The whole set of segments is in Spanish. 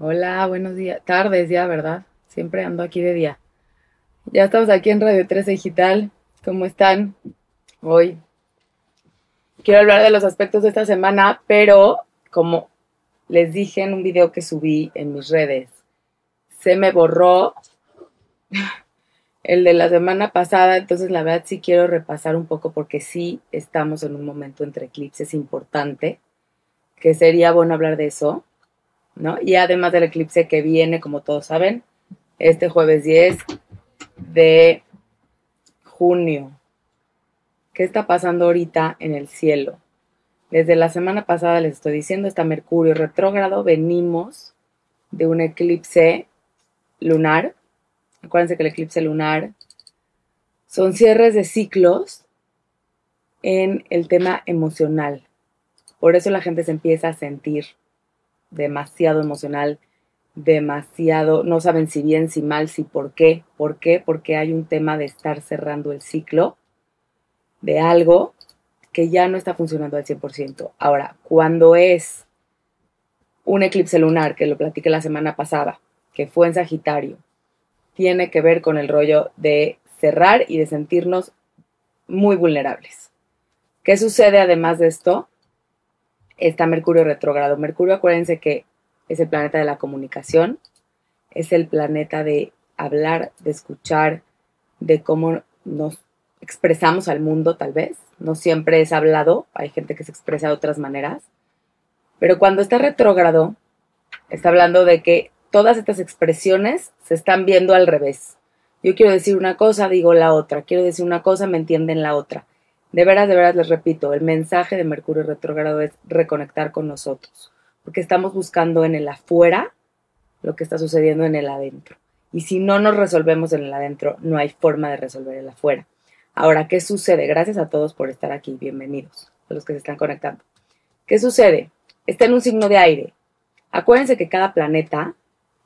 Hola, buenos días. Tardes ya, ¿verdad? Siempre ando aquí de día. Ya estamos aquí en Radio 13 Digital. ¿Cómo están hoy? Quiero hablar de los aspectos de esta semana, pero como les dije en un video que subí en mis redes, se me borró el de la semana pasada, entonces la verdad sí quiero repasar un poco porque sí estamos en un momento entre eclipses importante, que sería bueno hablar de eso. Y además del eclipse que viene, como todos saben, este jueves 10 de junio. ¿Qué está pasando ahorita en el cielo? Desde la semana pasada les estoy diciendo, está Mercurio retrógrado, venimos de un eclipse lunar. Acuérdense que el eclipse lunar son cierres de ciclos en el tema emocional. Por eso la gente se empieza a sentir demasiado emocional, demasiado, no saben si bien, si mal, si por qué. ¿Por qué? Porque hay un tema de estar cerrando el ciclo de algo que ya no está funcionando al 100%. Ahora, cuando es un eclipse lunar, que lo platiqué la semana pasada, que fue en Sagitario, tiene que ver con el rollo de cerrar y de sentirnos muy vulnerables. ¿Qué sucede además de esto? Está Mercurio retrógrado. Mercurio, acuérdense que es el planeta de la comunicación, es el planeta de hablar, de escuchar, de cómo nos expresamos al mundo tal vez. No siempre es hablado, hay gente que se expresa de otras maneras. Pero cuando está retrógrado, está hablando de que todas estas expresiones se están viendo al revés. Yo quiero decir una cosa, digo la otra. Quiero decir una cosa, me entienden la otra. De veras, de veras les repito, el mensaje de Mercurio retrógrado es reconectar con nosotros, porque estamos buscando en el afuera lo que está sucediendo en el adentro. Y si no nos resolvemos en el adentro, no hay forma de resolver el afuera. Ahora, ¿qué sucede? Gracias a todos por estar aquí. Bienvenidos a los que se están conectando. ¿Qué sucede? Está en un signo de aire. Acuérdense que cada planeta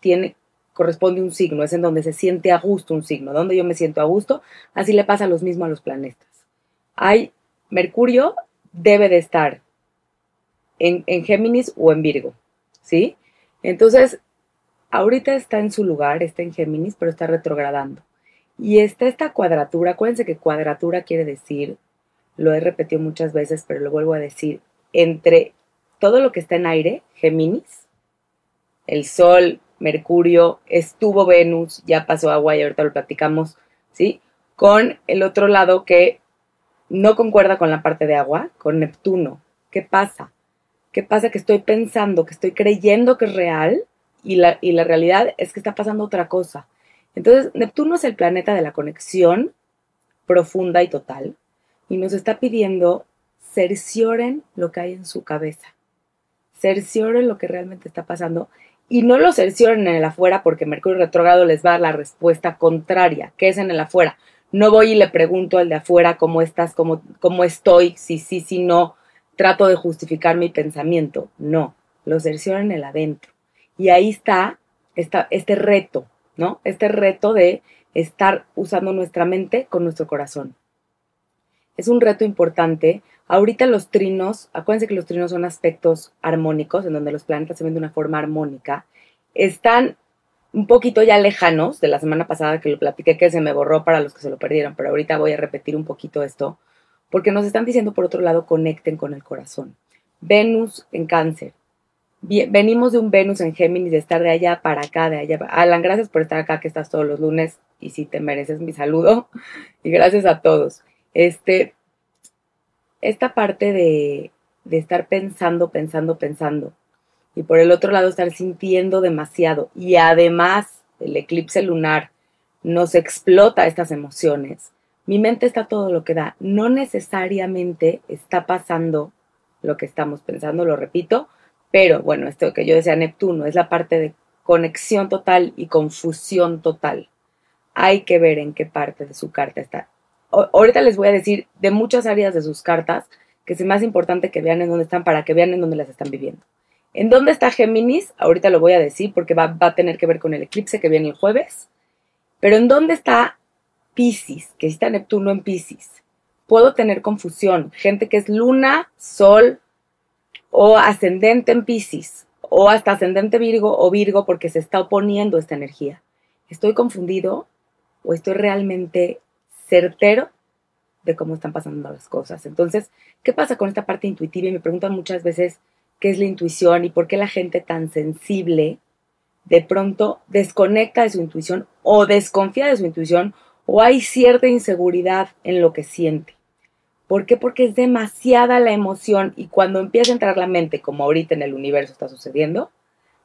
tiene corresponde un signo, es en donde se siente a gusto un signo, donde yo me siento a gusto, así le pasa lo mismo a los planetas hay Mercurio debe de estar en, en, Géminis o en Virgo, ¿sí? Entonces, ahorita está en su lugar, está en Géminis, pero está retrogradando. Y está esta cuadratura, acuérdense que cuadratura quiere decir, lo he repetido muchas veces, pero lo vuelvo a decir, entre todo lo que está en aire, Géminis, el Sol, Mercurio, estuvo Venus, ya pasó agua y ahorita lo platicamos, ¿sí? Con el otro lado que no concuerda con la parte de agua, con Neptuno. ¿Qué pasa? ¿Qué pasa? Que estoy pensando, que estoy creyendo que es real y la, y la realidad es que está pasando otra cosa. Entonces, Neptuno es el planeta de la conexión profunda y total y nos está pidiendo cercioren lo que hay en su cabeza, cercioren lo que realmente está pasando y no lo cercioren en el afuera porque Mercurio retrógrado les va a dar la respuesta contraria, que es en el afuera. No voy y le pregunto al de afuera cómo estás, cómo, cómo estoy, si sí, si no. Trato de justificar mi pensamiento. No, lo cercioro en el adentro. Y ahí está este reto, ¿no? Este reto de estar usando nuestra mente con nuestro corazón. Es un reto importante. Ahorita los trinos, acuérdense que los trinos son aspectos armónicos, en donde los planetas se ven de una forma armónica, están un poquito ya lejanos de la semana pasada que lo platiqué que se me borró para los que se lo perdieron, pero ahorita voy a repetir un poquito esto, porque nos están diciendo por otro lado conecten con el corazón. Venus en cáncer. venimos de un Venus en Géminis, de estar de allá para acá, de allá. Alan, gracias por estar acá, que estás todos los lunes y si te mereces mi saludo. Y gracias a todos. Este, esta parte de, de estar pensando, pensando, pensando y por el otro lado estar sintiendo demasiado y además el eclipse lunar nos explota estas emociones. Mi mente está todo lo que da. No necesariamente está pasando lo que estamos pensando, lo repito, pero bueno, esto que yo decía Neptuno es la parte de conexión total y confusión total. Hay que ver en qué parte de su carta está. ahorita les voy a decir de muchas áreas de sus cartas que es más importante que vean en dónde están para que vean en dónde las están viviendo. ¿En dónde está Géminis? Ahorita lo voy a decir porque va, a tener que ver con el eclipse que viene el jueves. Pero ¿en dónde está Pisces? Que está Neptuno en Pisces. Puedo tener confusión. Gente que es luna, sol o ascendente en Pisces. o hasta ascendente Virgo o Virgo porque se está oponiendo esta energía. ¿Estoy confundido o estoy realmente certero de cómo están pasando las cosas? Entonces, ¿qué pasa con esta parte intuitiva? Y me preguntan muchas veces qué es la intuición y por qué la gente tan sensible de pronto desconecta de su intuición o desconfía de su intuición o hay cierta inseguridad en lo que siente. ¿Por qué? Porque es demasiada la emoción y cuando empieza a entrar la mente, como ahorita en el universo está sucediendo,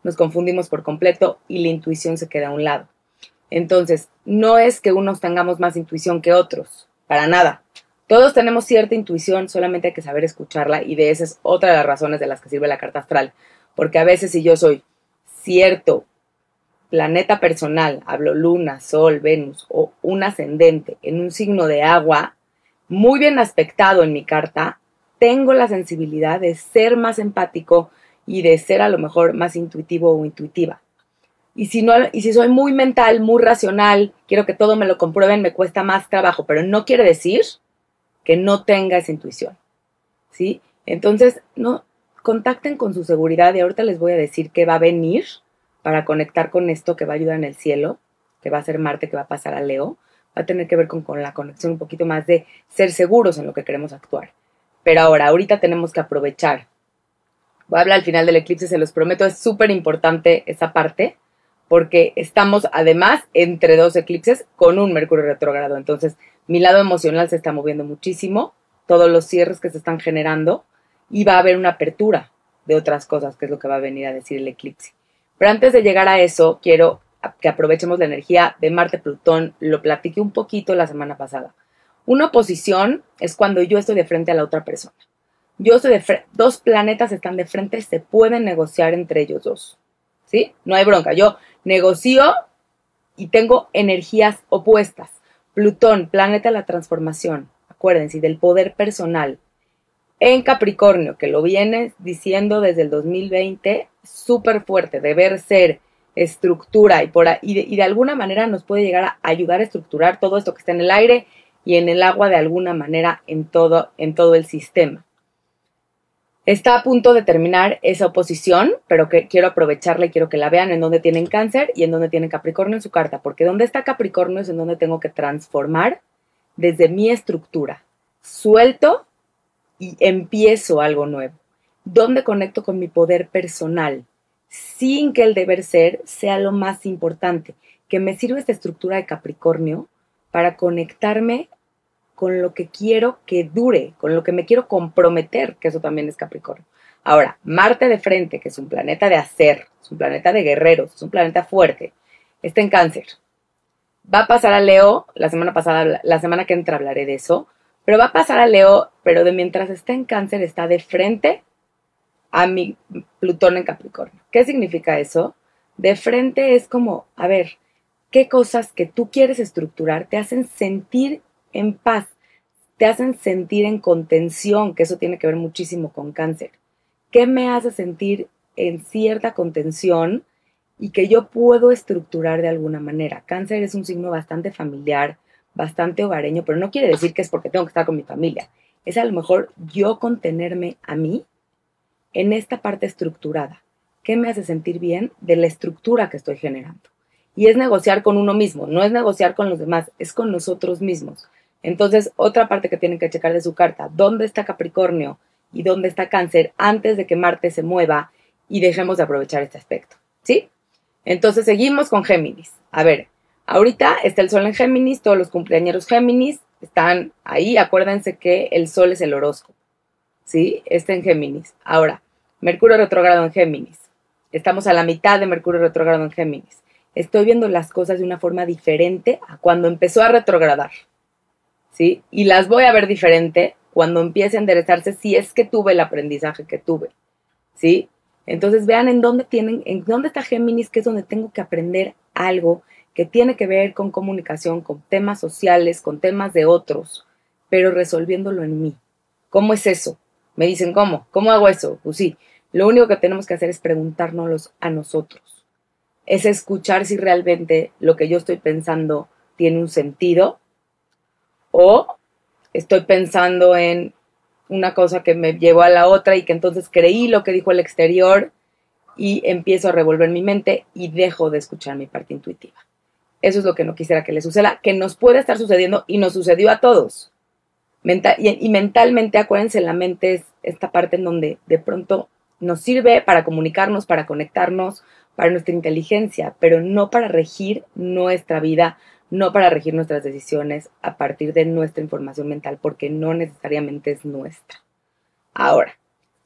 nos confundimos por completo y la intuición se queda a un lado. Entonces, no es que unos tengamos más intuición que otros, para nada. Todos tenemos cierta intuición, solamente hay que saber escucharla y de esa es otra de las razones de las que sirve la carta astral. Porque a veces si yo soy cierto planeta personal, hablo luna, sol, Venus o un ascendente en un signo de agua, muy bien aspectado en mi carta, tengo la sensibilidad de ser más empático y de ser a lo mejor más intuitivo o intuitiva. Y si, no, y si soy muy mental, muy racional, quiero que todo me lo comprueben, me cuesta más trabajo, pero no quiere decir que no tenga esa intuición. ¿Sí? Entonces, no, contacten con su seguridad y ahorita les voy a decir qué va a venir para conectar con esto que va a ayudar en el cielo, que va a ser Marte, que va a pasar a Leo va a tener que ver con, la conexión un poquito más de ser seguros en lo que queremos actuar. Pero ahora, ahorita tenemos que aprovechar. Voy a hablar al final del eclipse, se los prometo, es súper importante esa parte, porque estamos además entre dos eclipses con un Mercurio retrógrado. Entonces, mi lado emocional se está moviendo muchísimo, todos los cierres que se están generando, y va a haber una apertura de otras cosas, que es lo que va a venir a decir el eclipse. Pero antes de llegar a eso, quiero que aprovechemos la energía de Marte-Plutón, lo platiqué un poquito la semana pasada. Una oposición es cuando yo estoy de frente a la otra persona. Yo estoy de dos planetas están de frente, se pueden negociar entre ellos dos. ¿Sí? No hay bronca. Yo negocio y tengo energías opuestas. Plutón, planeta de la transformación, acuérdense, del poder personal. En Capricornio, que lo viene diciendo desde el 2020, súper fuerte, deber ser, estructura y, por, y, de, alguna manera nos puede llegar a ayudar a estructurar todo esto que está en el aire y en el agua de alguna manera en todo, en todo el sistema. Está a punto de terminar esa oposición, pero que quiero aprovecharla y quiero que la vean en donde tienen cáncer y en donde tienen Capricornio en su carta, porque donde está Capricornio es en donde tengo que transformar desde mi estructura. Suelto y empiezo algo nuevo. ¿Dónde conecto con mi poder personal? sin que el deber ser sea lo más importante, que me sirva esta estructura de Capricornio para conectarme con lo que quiero que dure, con lo que me quiero comprometer, que eso también es Capricornio. Ahora, Marte de frente, que es un planeta de hacer, es un planeta de guerreros, es un planeta fuerte, está en cáncer. Va a pasar a Leo, la semana pasada, la semana que entra hablaré de eso, pero va a pasar a Leo, pero de mientras está en cáncer está de frente a mi Plutón en Capricornio. ¿Qué significa eso? De frente es como, a ver, qué cosas que tú quieres estructurar te hacen sentir en paz, te hacen sentir en contención, que eso tiene que ver muchísimo con cáncer. ¿Qué me hace sentir en cierta contención y que yo puedo estructurar de alguna manera? Cáncer es un signo bastante familiar, bastante hogareño, pero no quiere decir que es porque tengo que estar con mi familia. Es a lo mejor yo contenerme a mí en esta parte estructurada. ¿Qué me hace sentir bien de la estructura que estoy generando? Y es negociar con uno mismo, no es negociar con los demás, es con nosotros mismos. Entonces, otra parte que tienen que checar de su carta, ¿dónde está Capricornio y dónde está Cáncer antes de que Marte se mueva y dejemos de aprovechar este aspecto? ¿Sí? Entonces, seguimos con Géminis. A ver, ahorita está el Sol en Géminis, todos los cumpleaños Géminis están ahí. Acuérdense que el Sol es el horóscopo. ¿sí? Está en Géminis. Ahora, Mercurio retrogrado en Géminis. Estamos a la mitad de Mercurio retrogrado en Géminis. Estoy viendo las cosas de una forma diferente a cuando empezó a retrogradar. Y las voy a ver diferente cuando empiece a enderezarse si es que tuve el aprendizaje que tuve. ¿Sí? Entonces vean en dónde tienen, en dónde está Géminis, que es donde tengo que aprender algo que tiene que ver con comunicación, con temas sociales, con temas de otros, pero resolviéndolo en mí. ¿Cómo es eso? Me dicen, ¿cómo? ¿Cómo hago eso? Pues sí, lo único que tenemos que hacer es preguntárnoslo a nosotros. Es escuchar si realmente lo que yo estoy pensando tiene un sentido o estoy pensando en una cosa que me llevó a la otra y que entonces creí lo que dijo el exterior y empiezo a revolver mi mente y dejo de escuchar mi parte intuitiva. Eso es lo que no quisiera que le suceda, que nos puede estar sucediendo y nos sucedió a todos. y, y, mentalmente, acuérdense, la mente es esta parte en donde de pronto nos sirve para comunicarnos, para conectarnos, para nuestra inteligencia, pero no para regir nuestra vida, no para regir nuestras decisiones a partir de nuestra información mental, porque no necesariamente es nuestra. Ahora,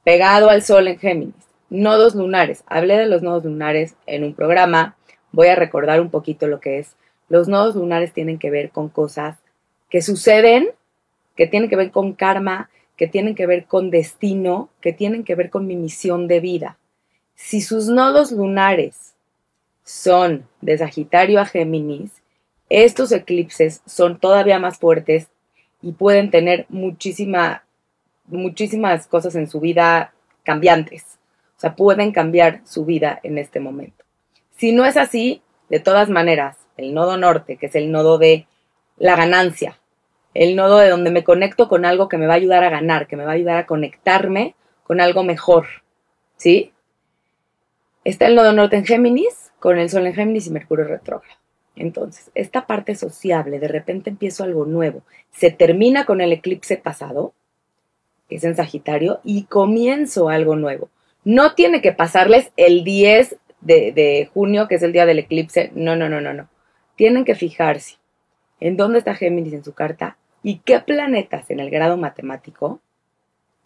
pegado al sol en Géminis, nodos lunares. Hablé de los nodos lunares en un programa, voy a recordar un poquito lo que es. Los nodos lunares tienen que ver con cosas que suceden, que tienen que ver con karma, que tienen que ver con destino, que tienen que ver con mi misión de vida. Si sus nodos lunares son de Sagitario a Géminis, estos eclipses son todavía más fuertes y pueden tener muchísima, muchísimas cosas en su vida cambiantes. O sea, pueden cambiar su vida en este momento. Si no es así, de todas maneras, el nodo norte, que es el nodo de la ganancia, el nodo de donde me conecto con algo que me va a ayudar a ganar, que me va a ayudar a conectarme con algo mejor, ¿sí? Está el nodo norte en Géminis, con el Sol en Géminis y Mercurio retrógrado. Entonces, esta parte sociable, de repente empiezo algo nuevo, se termina con el eclipse pasado, que es en Sagitario, y comienzo algo nuevo. No tiene que pasarles el 10 de, junio, que es el día del eclipse, no, no, no, no, no. Tienen que fijarse en dónde está Géminis en su carta y qué planetas en el grado matemático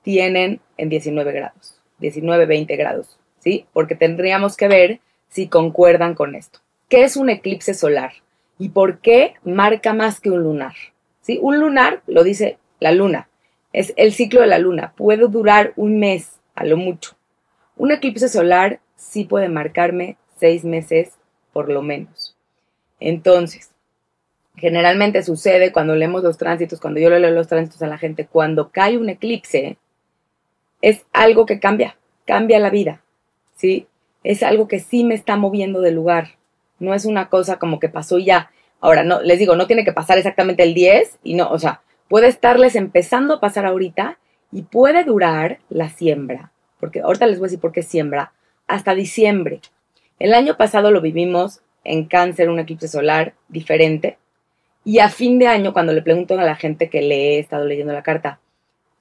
tienen en 19 grados, 19, 20 grados, ¿sí? Porque tendríamos que ver si concuerdan con esto. ¿Qué es un eclipse solar? ¿Y por qué marca más que un lunar? ¿Sí? Un lunar, lo dice la luna, es el ciclo de la luna, puede durar un mes, a lo mucho. Un eclipse solar sí puede marcarme seis meses por lo menos. Entonces, generalmente sucede cuando leemos los tránsitos, cuando yo le leo los tránsitos a la gente, cuando cae un eclipse, es algo que cambia, cambia la vida, ¿sí? Es algo que sí me está moviendo de lugar, no es una cosa como que pasó y ya. Ahora, no, les digo, no tiene que pasar exactamente el 10 y no, o sea, puede estarles empezando a pasar ahorita y puede durar la siembra, porque ahorita les voy a decir por qué siembra, hasta diciembre. El año pasado lo vivimos en cáncer, un eclipse solar diferente, y a fin de año, cuando le pregunto a la gente que le he estado leyendo la carta,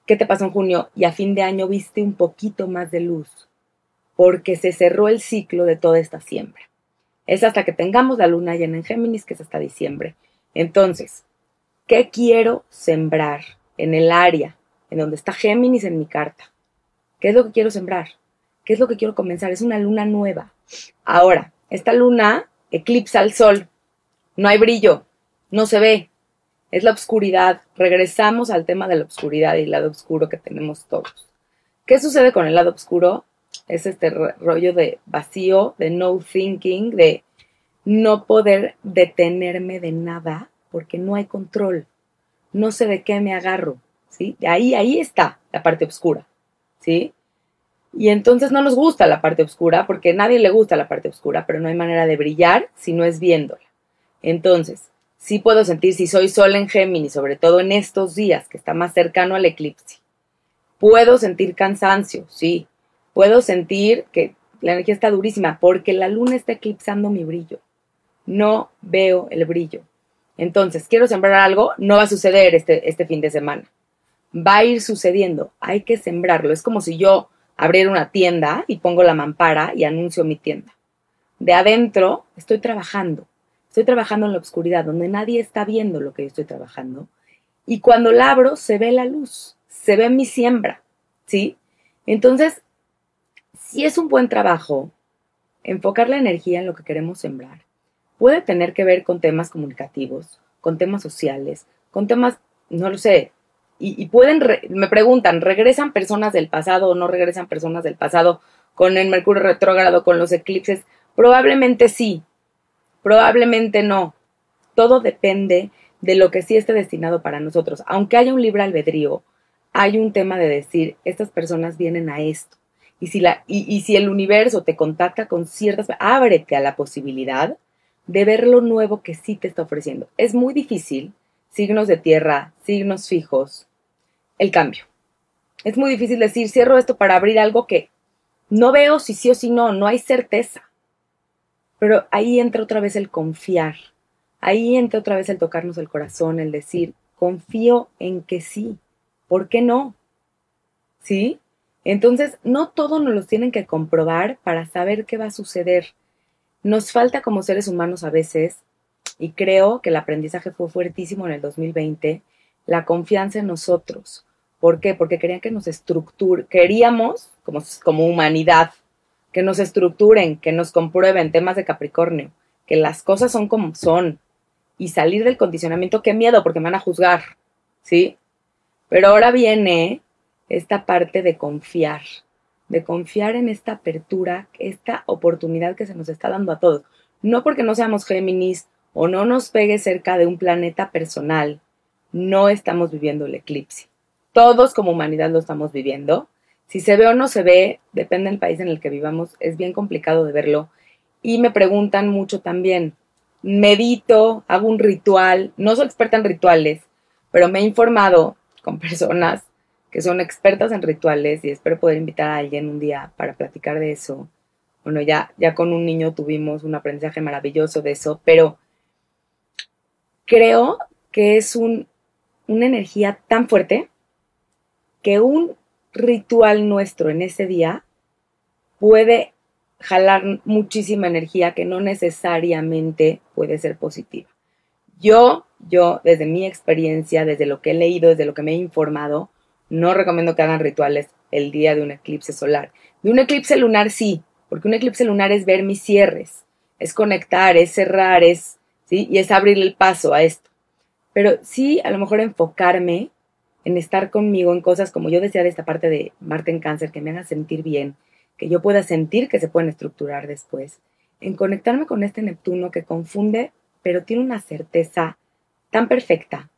¿qué te pasó en junio? Y a fin de año viste un poquito más de luz, porque se cerró el ciclo de toda esta siembra. Es hasta que tengamos la luna llena en Géminis, que es hasta diciembre. Entonces, ¿qué quiero sembrar en el área en donde está Géminis en mi carta? ¿Qué es lo que quiero sembrar? ¿Qué es lo que quiero comenzar? Es una luna nueva. Ahora, esta luna eclipsa al sol. No hay brillo, no se ve, es la oscuridad. Regresamos al tema de la oscuridad y el lado oscuro que tenemos todos. ¿Qué sucede con el lado oscuro? Es este rollo de vacío, de no thinking, de no poder detenerme de nada porque no hay control. No sé de qué me agarro, ¿sí? Ahí, ahí está la parte oscura, ¿sí? Y entonces no nos gusta la parte oscura porque a nadie le gusta la parte oscura, pero no hay manera de brillar si no es viéndola. Entonces, sí puedo sentir si soy sol en Géminis, sobre todo en estos días que está más cercano al eclipse. Puedo sentir cansancio, sí. Puedo sentir que la energía está durísima porque la luna está eclipsando mi brillo. No veo el brillo. Entonces, quiero sembrar algo, no va a suceder este, este fin de semana. Va a ir sucediendo, hay que sembrarlo. Es como si yo abriera una tienda y pongo la mampara y anuncio mi tienda. De adentro estoy trabajando Estoy trabajando en la oscuridad, donde nadie está viendo lo que yo estoy trabajando. Y cuando la abro, se ve la luz, se ve mi siembra, ¿sí? Entonces, si es un buen trabajo, enfocar la energía en lo que queremos sembrar, puede tener que ver con temas comunicativos, con temas sociales, con temas, no lo sé, y, pueden, me preguntan, ¿regresan personas del pasado o no regresan personas del pasado con el Mercurio retrógrado, con los eclipses? Probablemente sí, Probablemente no. Todo depende de lo que sí esté destinado para nosotros. Aunque haya un libre albedrío, hay un tema de decir, estas personas vienen a esto. Y si, la, y, si el universo te contacta con ciertas, ábrete a la posibilidad de ver lo nuevo que sí te está ofreciendo. Es muy difícil, signos de tierra, signos fijos, el cambio. Es muy difícil decir, cierro esto para abrir algo que no veo si sí o si no, no hay certeza. Pero ahí entra otra vez el confiar. Ahí entra otra vez el tocarnos el corazón, el decir, confío en que sí. ¿Por qué no? ¿Sí? Entonces, no todo nos lo tienen que comprobar para saber qué va a suceder. Nos falta como seres humanos a veces, y creo que el aprendizaje fue fuertísimo en el 2020, la confianza en nosotros. ¿Por qué? Porque querían que nos estructuren, queríamos, como, como humanidad, que nos estructuren, que nos comprueben temas de Capricornio, que las cosas son como son, y salir del condicionamiento, qué miedo, porque me van a juzgar, ¿sí? Pero ahora viene esta parte de confiar, de confiar en esta apertura, esta oportunidad que se nos está dando a todos. No porque no seamos Géminis o no nos pegue cerca de un planeta personal, no estamos viviendo el eclipse. Todos como humanidad lo estamos viviendo. Si se ve o no se ve, depende del país en el que vivamos, es bien complicado de verlo. Y me preguntan mucho también, medito, hago un ritual, no soy experta en rituales, pero me he informado con personas que son expertas en rituales y espero poder invitar a alguien un día para platicar de eso. Bueno, ya, ya con un niño tuvimos un aprendizaje maravilloso de eso, pero creo que es un, una energía tan fuerte que un ritual nuestro en ese día puede jalar muchísima energía que no necesariamente puede ser positiva. Yo, yo, desde mi experiencia, desde lo que he leído, desde lo que me he informado, no recomiendo que hagan rituales el día de un eclipse solar. De un eclipse lunar sí, porque un eclipse lunar es ver mis cierres, es conectar, es cerrar, es, ¿sí? Y es abrirle el paso a esto. Pero sí, a lo mejor enfocarme en estar conmigo en cosas como yo decía de esta parte de Marte en cáncer, que me haga sentir bien, que yo pueda sentir que se pueden estructurar después, en conectarme con este Neptuno que confunde, pero tiene una certeza tan perfecta,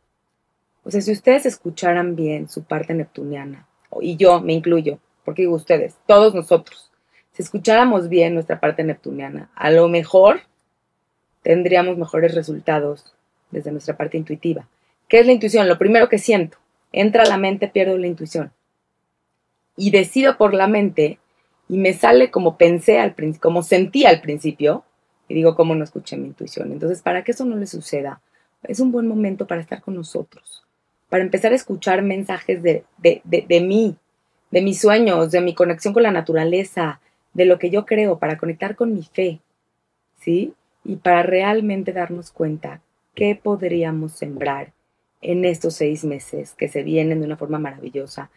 o sea, si ustedes escucharan bien su parte neptuniana, y yo me incluyo, porque digo ustedes, todos nosotros, si escucháramos bien nuestra parte neptuniana, a lo mejor tendríamos mejores resultados desde nuestra parte intuitiva. ¿Qué es la intuición? Lo primero que siento. Entra a la mente, pierdo la intuición. Y decido por la mente y me sale como pensé al principio, como sentí al principio, y digo, ¿cómo no escuché mi intuición? Entonces, para que eso no le suceda, es un buen momento para estar con nosotros, para empezar a escuchar mensajes de, de, de, mí, de mis sueños, de mi conexión con la naturaleza, de lo que yo creo, para conectar con mi fe, ¿sí? Y para realmente darnos cuenta qué podríamos sembrar en estos seis meses que se vienen de una forma maravillosa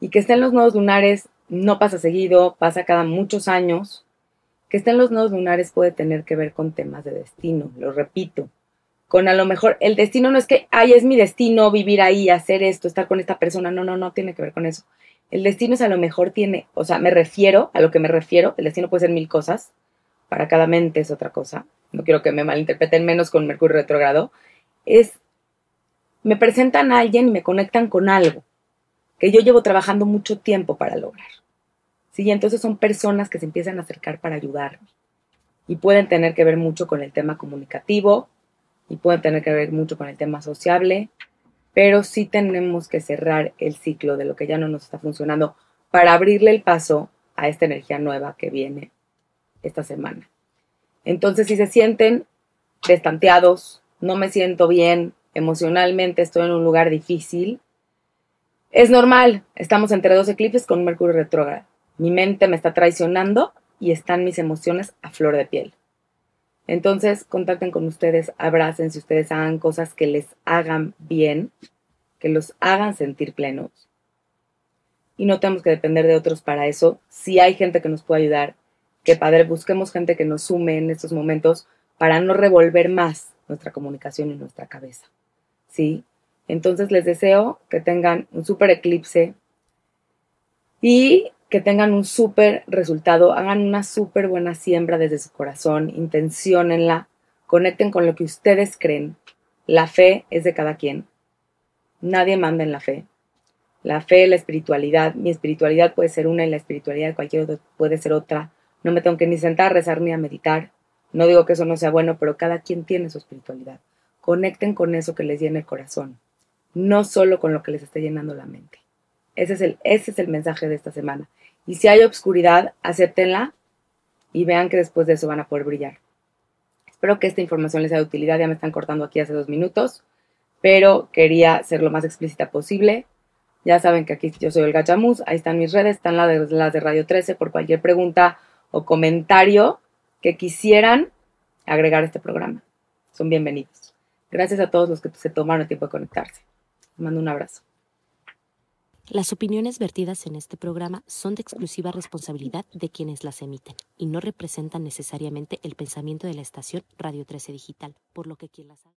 y que estén los nodos lunares no pasa seguido, pasa cada muchos años. Que estén los nodos lunares puede tener que ver con temas de destino, lo repito, con a lo mejor el destino no es que, ay, es mi destino vivir ahí, hacer esto, estar con esta persona, no, no, no tiene que ver con eso. El destino es a lo mejor tiene, o sea, me refiero a lo que me refiero, el destino puede ser mil cosas, para cada mente es otra cosa, no quiero que me malinterpreten menos con Mercurio retrogrado, es, me presentan a alguien y me conectan con algo que yo llevo trabajando mucho tiempo para lograr. Sí, entonces son personas que se empiezan a acercar para ayudarme y pueden tener que ver mucho con el tema comunicativo, y pueden tener que ver mucho con el tema sociable, pero sí tenemos que cerrar el ciclo de lo que ya no nos está funcionando para abrirle el paso a esta energía nueva que viene esta semana. Entonces, si se sienten destanteados, no me siento bien, emocionalmente estoy en un lugar difícil, es normal, estamos entre dos eclipses con Mercurio retrógrado. Mi mente me está traicionando y están mis emociones a flor de piel. Entonces, contacten con ustedes, abracen si ustedes hagan cosas que les hagan bien, que los hagan sentir plenos. Y no tenemos que depender de otros para eso. Si hay gente que nos puede ayudar, que padre, busquemos gente que nos sume en estos momentos para no revolver más nuestra comunicación y nuestra cabeza. ¿Sí? Entonces les deseo que tengan un super eclipse y que tengan un súper resultado, hagan una súper buena siembra desde su corazón, intenciónenla, conecten con lo que ustedes creen. La fe es de cada quien. Nadie manda en la fe. La fe, la espiritualidad, mi espiritualidad puede ser una y la espiritualidad de cualquier otro puede ser otra. No me tengo que ni sentar a rezar ni a meditar. No digo que eso no sea bueno, pero cada quien tiene su espiritualidad. Conecten con eso que les llena el corazón, no solo con lo que les esté llenando la mente. Ese es el, ese es el mensaje de esta semana. Y si hay obscuridad, acéptenla y vean que después de eso van a poder brillar. Espero que esta información les sea de utilidad. Ya me están cortando aquí hace dos minutos, pero quería ser lo más explícita posible. Ya saben que aquí yo soy el Gachamus, ahí están mis redes, están las de, las de Radio 13 por cualquier pregunta o comentario que quisieran agregar a este programa. Son bienvenidos. Gracias a todos los que se tomaron el tiempo de conectarse. Les mando un abrazo. Las opiniones vertidas en este programa son de exclusiva responsabilidad de quienes las emiten y no representan necesariamente el pensamiento de la estación Radio 13 Digital, por lo que quien las